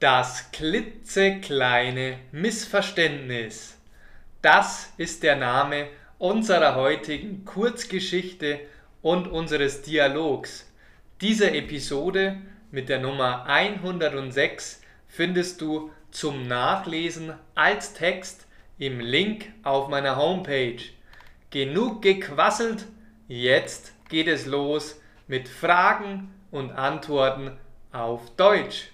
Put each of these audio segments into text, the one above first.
Das klitzekleine Missverständnis. Das ist der Name unserer heutigen Kurzgeschichte und unseres Dialogs. Diese Episode mit der Nummer 106 findest du zum Nachlesen als Text im Link auf meiner Homepage. Genug gequasselt, jetzt geht es los mit Fragen und Antworten auf Deutsch.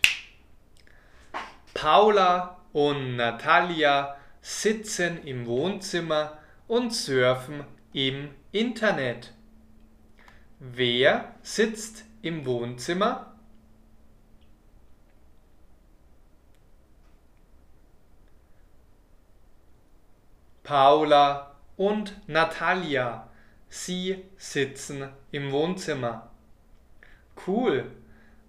Paula und Natalia sitzen im Wohnzimmer und surfen im Internet. Wer sitzt im Wohnzimmer? Paula und Natalia. Sie sitzen im Wohnzimmer. Cool.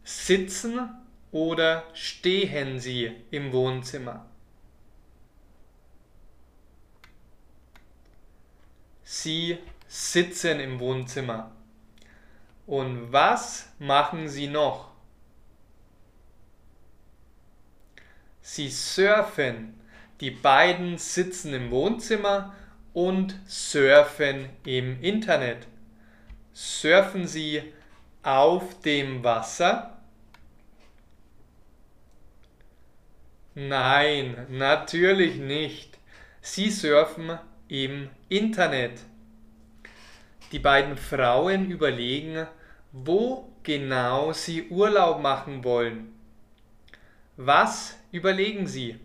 Sitzen oder stehen Sie im Wohnzimmer? Sie sitzen im Wohnzimmer. Und was machen Sie noch? Sie surfen. Die beiden sitzen im Wohnzimmer und surfen im Internet. Surfen Sie auf dem Wasser? Nein, natürlich nicht. Sie surfen im Internet. Die beiden Frauen überlegen, wo genau sie Urlaub machen wollen. Was überlegen sie?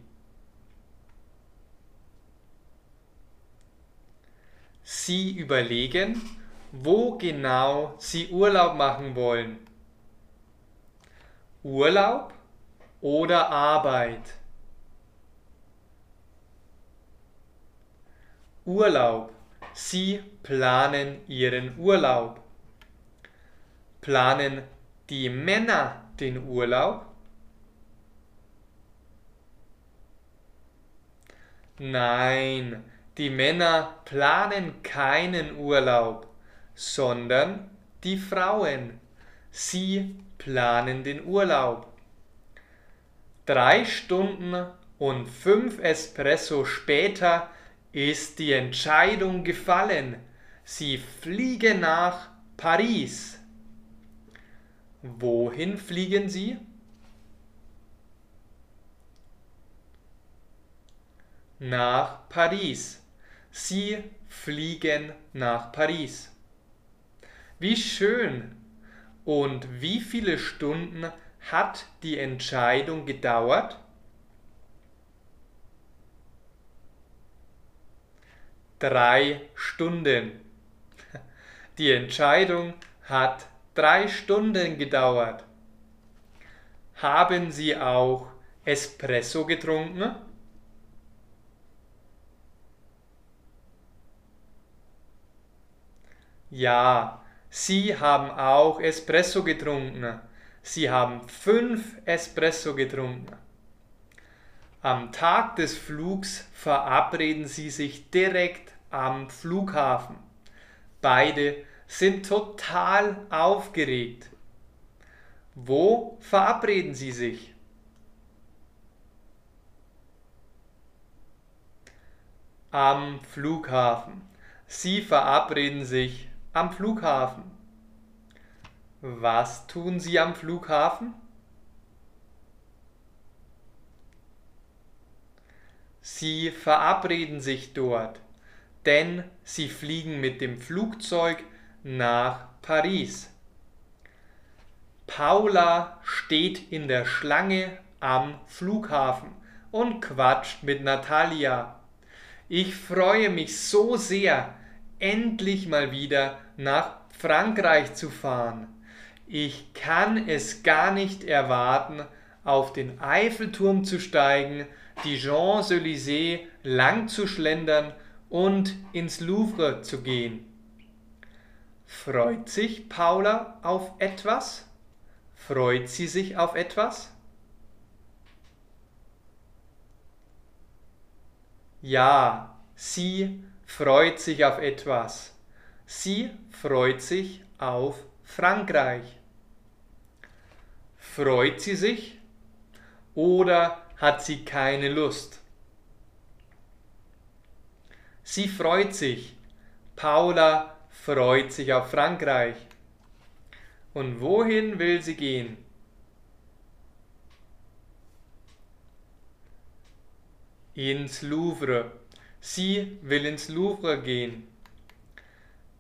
Sie überlegen, wo genau sie Urlaub machen wollen. Urlaub oder Arbeit? Urlaub. Sie planen ihren Urlaub. Planen die Männer den Urlaub? Nein, die Männer planen keinen Urlaub, sondern die Frauen. Sie planen den Urlaub. Drei Stunden und fünf Espresso später ist die Entscheidung gefallen. Sie fliegen nach Paris. Wohin fliegen Sie? Nach Paris. Sie fliegen nach Paris. Wie schön! Und wie viele Stunden hat die Entscheidung gedauert? Drei Stunden. Die Entscheidung hat drei Stunden gedauert. Haben Sie auch Espresso getrunken? Ja, Sie haben auch Espresso getrunken. Sie haben fünf Espresso getrunken. Am Tag des Flugs verabreden sie sich direkt am Flughafen. Beide sind total aufgeregt. Wo verabreden sie sich? Am Flughafen. Sie verabreden sich am Flughafen. Was tun Sie am Flughafen? Sie verabreden sich dort, denn sie fliegen mit dem Flugzeug nach Paris. Paula steht in der Schlange am Flughafen und quatscht mit Natalia. Ich freue mich so sehr, endlich mal wieder nach Frankreich zu fahren. Ich kann es gar nicht erwarten, auf den Eiffelturm zu steigen die Champs-Élysées lang zu schlendern und ins Louvre zu gehen. Freut sich Paula auf etwas? Freut sie sich auf etwas? Ja, sie freut sich auf etwas. Sie freut sich auf Frankreich. Freut sie sich oder hat sie keine Lust? Sie freut sich. Paula freut sich auf Frankreich. Und wohin will sie gehen? Ins Louvre. Sie will ins Louvre gehen.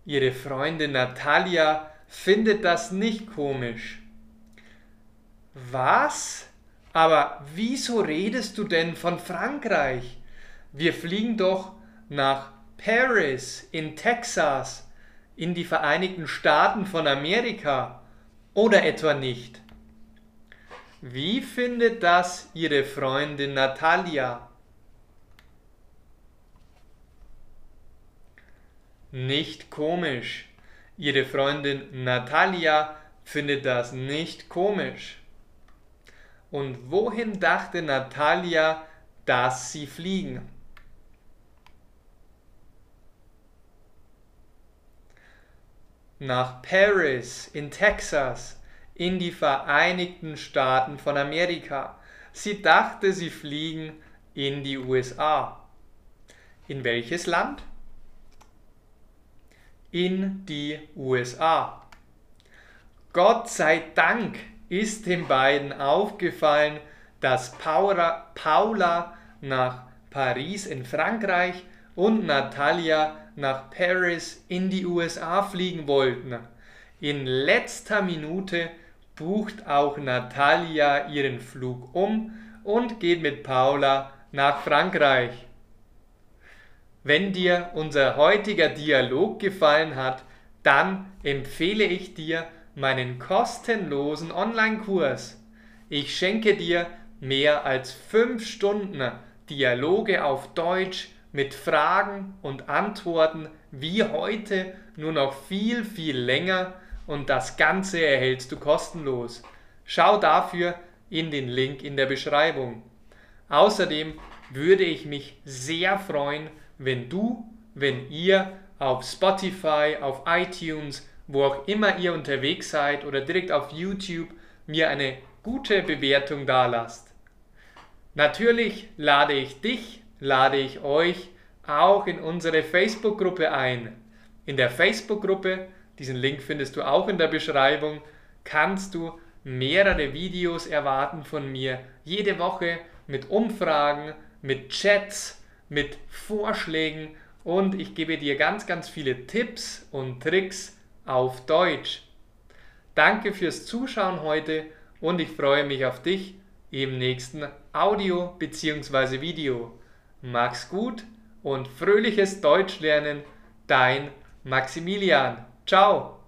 Ihre Freundin Natalia findet das nicht komisch. Was? Aber wieso redest du denn von Frankreich? Wir fliegen doch nach Paris in Texas, in die Vereinigten Staaten von Amerika oder etwa nicht? Wie findet das Ihre Freundin Natalia? Nicht komisch. Ihre Freundin Natalia findet das nicht komisch. Und wohin dachte Natalia, dass sie fliegen? Nach Paris in Texas in die Vereinigten Staaten von Amerika. Sie dachte, sie fliegen in die USA. In welches Land? In die USA. Gott sei Dank ist den beiden aufgefallen, dass Paula, nach Paris in Frankreich und Natalia nach Paris in die USA fliegen wollten. In letzter Minute bucht auch Natalia ihren Flug um und geht mit Paula nach Frankreich. Wenn dir unser heutiger Dialog gefallen hat, dann empfehle ich dir meinen kostenlosen Online-Kurs. Ich schenke dir mehr als fünf Stunden Dialoge auf Deutsch mit Fragen und Antworten wie heute nur noch viel, viel länger und das Ganze erhältst du kostenlos. Schau dafür in den Link in der Beschreibung. Außerdem würde ich mich sehr freuen, wenn du, wenn ihr auf Spotify, auf iTunes, wo auch immer ihr unterwegs seid oder direkt auf YouTube mir eine gute Bewertung dalasst. Natürlich lade ich dich lade ich euch auch in unsere Facebook-Gruppe ein. In der Facebook-Gruppe, diesen Link findest du auch in der Beschreibung, kannst du mehrere Videos erwarten von mir. Jede Woche mit Umfragen, mit Chats, mit Vorschlägen und ich gebe dir ganz, ganz viele Tipps und Tricks auf Deutsch. Danke fürs Zuschauen heute und ich freue mich auf dich im nächsten Audio bzw. Video. Mach's gut und fröhliches Deutschlernen, dein Maximilian. Ciao!